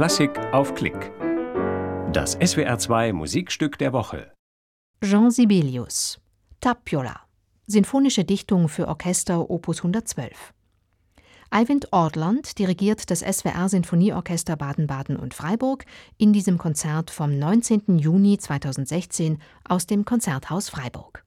Klassik auf Klick. Das SWR2 Musikstück der Woche. Jean Sibelius. Tapiola. Sinfonische Dichtung für Orchester Opus 112. Eivind Ortland dirigiert das SWR Sinfonieorchester Baden-Baden und Freiburg in diesem Konzert vom 19. Juni 2016 aus dem Konzerthaus Freiburg.